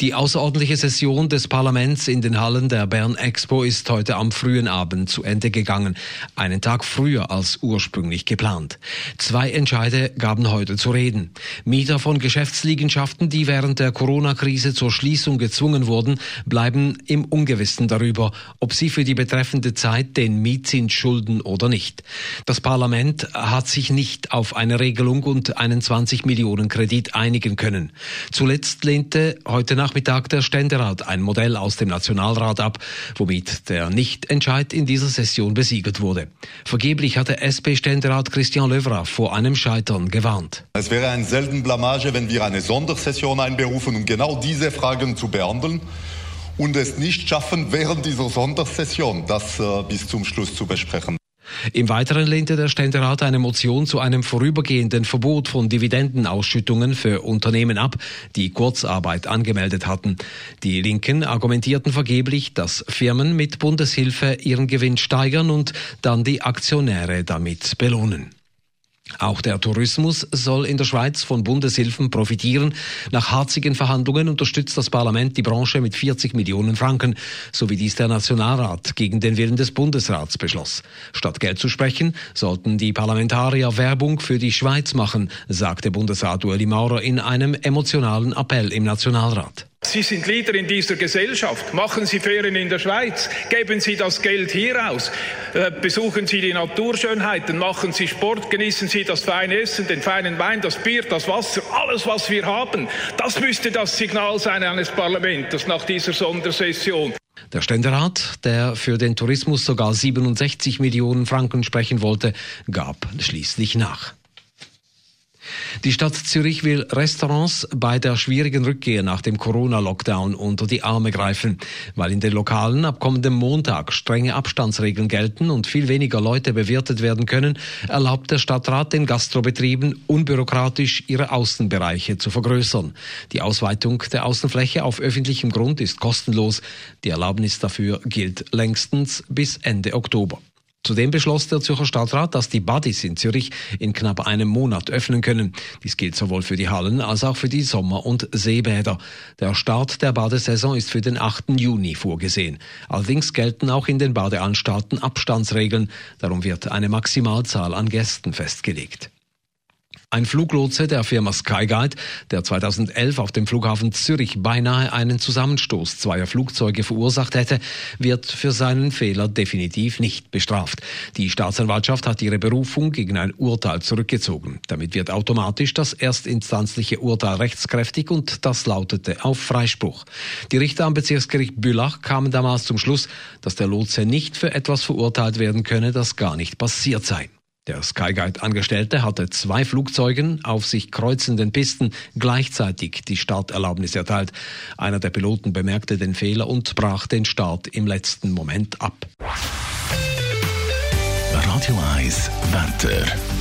Die außerordentliche Session des Parlaments in den Hallen der Bern Expo ist heute am frühen Abend zu Ende gegangen, einen Tag früher als ursprünglich geplant. Zwei Entscheide gaben heute zu reden. Mieter von Geschäftsliegenschaften, die während der Corona-Krise zur Schließung gezwungen wurden, bleiben im Ungewissen darüber, ob sie für die betreffende Zeit den Mietzins schulden oder nicht. Das Parlament hat sich nicht auf eine Regelung und einen 20 Millionen Kredit einigen können. Zuletzt lehnte heute Nachmittag der Ständerat ein Modell aus dem Nationalrat ab, womit der Nichtentscheid in dieser Session besiegelt wurde. Vergeblich hatte SP-Ständerat Christian Löwra vor einem Scheitern gewarnt. Es wäre eine selten Blamage, wenn wir eine Sondersession einberufen, um genau diese Fragen zu behandeln und es nicht schaffen, während dieser Sondersession das äh, bis zum Schluss zu besprechen. Im Weiteren lehnte der Ständerat eine Motion zu einem vorübergehenden Verbot von Dividendenausschüttungen für Unternehmen ab, die Kurzarbeit angemeldet hatten. Die Linken argumentierten vergeblich, dass Firmen mit Bundeshilfe ihren Gewinn steigern und dann die Aktionäre damit belohnen. Auch der Tourismus soll in der Schweiz von Bundeshilfen profitieren. Nach harzigen Verhandlungen unterstützt das Parlament die Branche mit 40 Millionen Franken, so wie dies der Nationalrat gegen den Willen des Bundesrats beschloss. Statt Geld zu sprechen, sollten die Parlamentarier Werbung für die Schweiz machen, sagte Bundesrat Ueli Maurer in einem emotionalen Appell im Nationalrat. Sie sind Leader in dieser Gesellschaft. Machen Sie Ferien in der Schweiz. Geben Sie das Geld hier aus. Äh, besuchen Sie die Naturschönheiten. Machen Sie Sport. Genießen Sie das feine Essen, den feinen Wein, das Bier, das Wasser, alles, was wir haben. Das müsste das Signal sein eines Parlaments nach dieser Sondersession. Der Ständerat, der für den Tourismus sogar 67 Millionen Franken sprechen wollte, gab schließlich nach. Die Stadt Zürich will Restaurants bei der schwierigen Rückkehr nach dem Corona-Lockdown unter die Arme greifen. Weil in den Lokalen ab kommendem Montag strenge Abstandsregeln gelten und viel weniger Leute bewirtet werden können, erlaubt der Stadtrat den Gastrobetrieben unbürokratisch ihre Außenbereiche zu vergrößern. Die Ausweitung der Außenfläche auf öffentlichem Grund ist kostenlos. Die Erlaubnis dafür gilt längstens bis Ende Oktober. Zudem beschloss der Zürcher Stadtrat, dass die Buddies in Zürich in knapp einem Monat öffnen können. Dies gilt sowohl für die Hallen als auch für die Sommer- und Seebäder. Der Start der Badesaison ist für den 8. Juni vorgesehen. Allerdings gelten auch in den Badeanstalten Abstandsregeln. Darum wird eine Maximalzahl an Gästen festgelegt. Ein Fluglotse der Firma Skyguide, der 2011 auf dem Flughafen Zürich beinahe einen Zusammenstoß zweier Flugzeuge verursacht hätte, wird für seinen Fehler definitiv nicht bestraft. Die Staatsanwaltschaft hat ihre Berufung gegen ein Urteil zurückgezogen. Damit wird automatisch das erstinstanzliche Urteil rechtskräftig und das lautete auf Freispruch. Die Richter am Bezirksgericht Bülach kamen damals zum Schluss, dass der Lotse nicht für etwas verurteilt werden könne, das gar nicht passiert sei. Der Skyguide-Angestellte hatte zwei Flugzeugen auf sich kreuzenden Pisten gleichzeitig die Starterlaubnis erteilt. Einer der Piloten bemerkte den Fehler und brach den Start im letzten Moment ab. Radio 1 Wetter.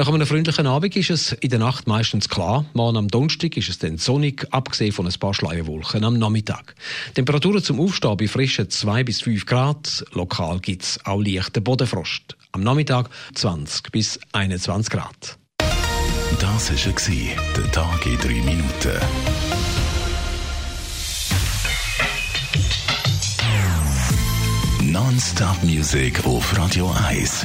Nach einem freundlichen Abend ist es in der Nacht meistens klar. Morgen am Donnerstag ist es dann sonnig, abgesehen von ein paar Schleierwolken am Nachmittag. Temperaturen zum Aufstehen bei frischen 2 bis 5 Grad. Lokal gibt es auch leichten Bodenfrost. Am Nachmittag 20 bis 21 Grad. Das war der Tag in 3 Minuten. Non-Stop-Musik auf Radio 1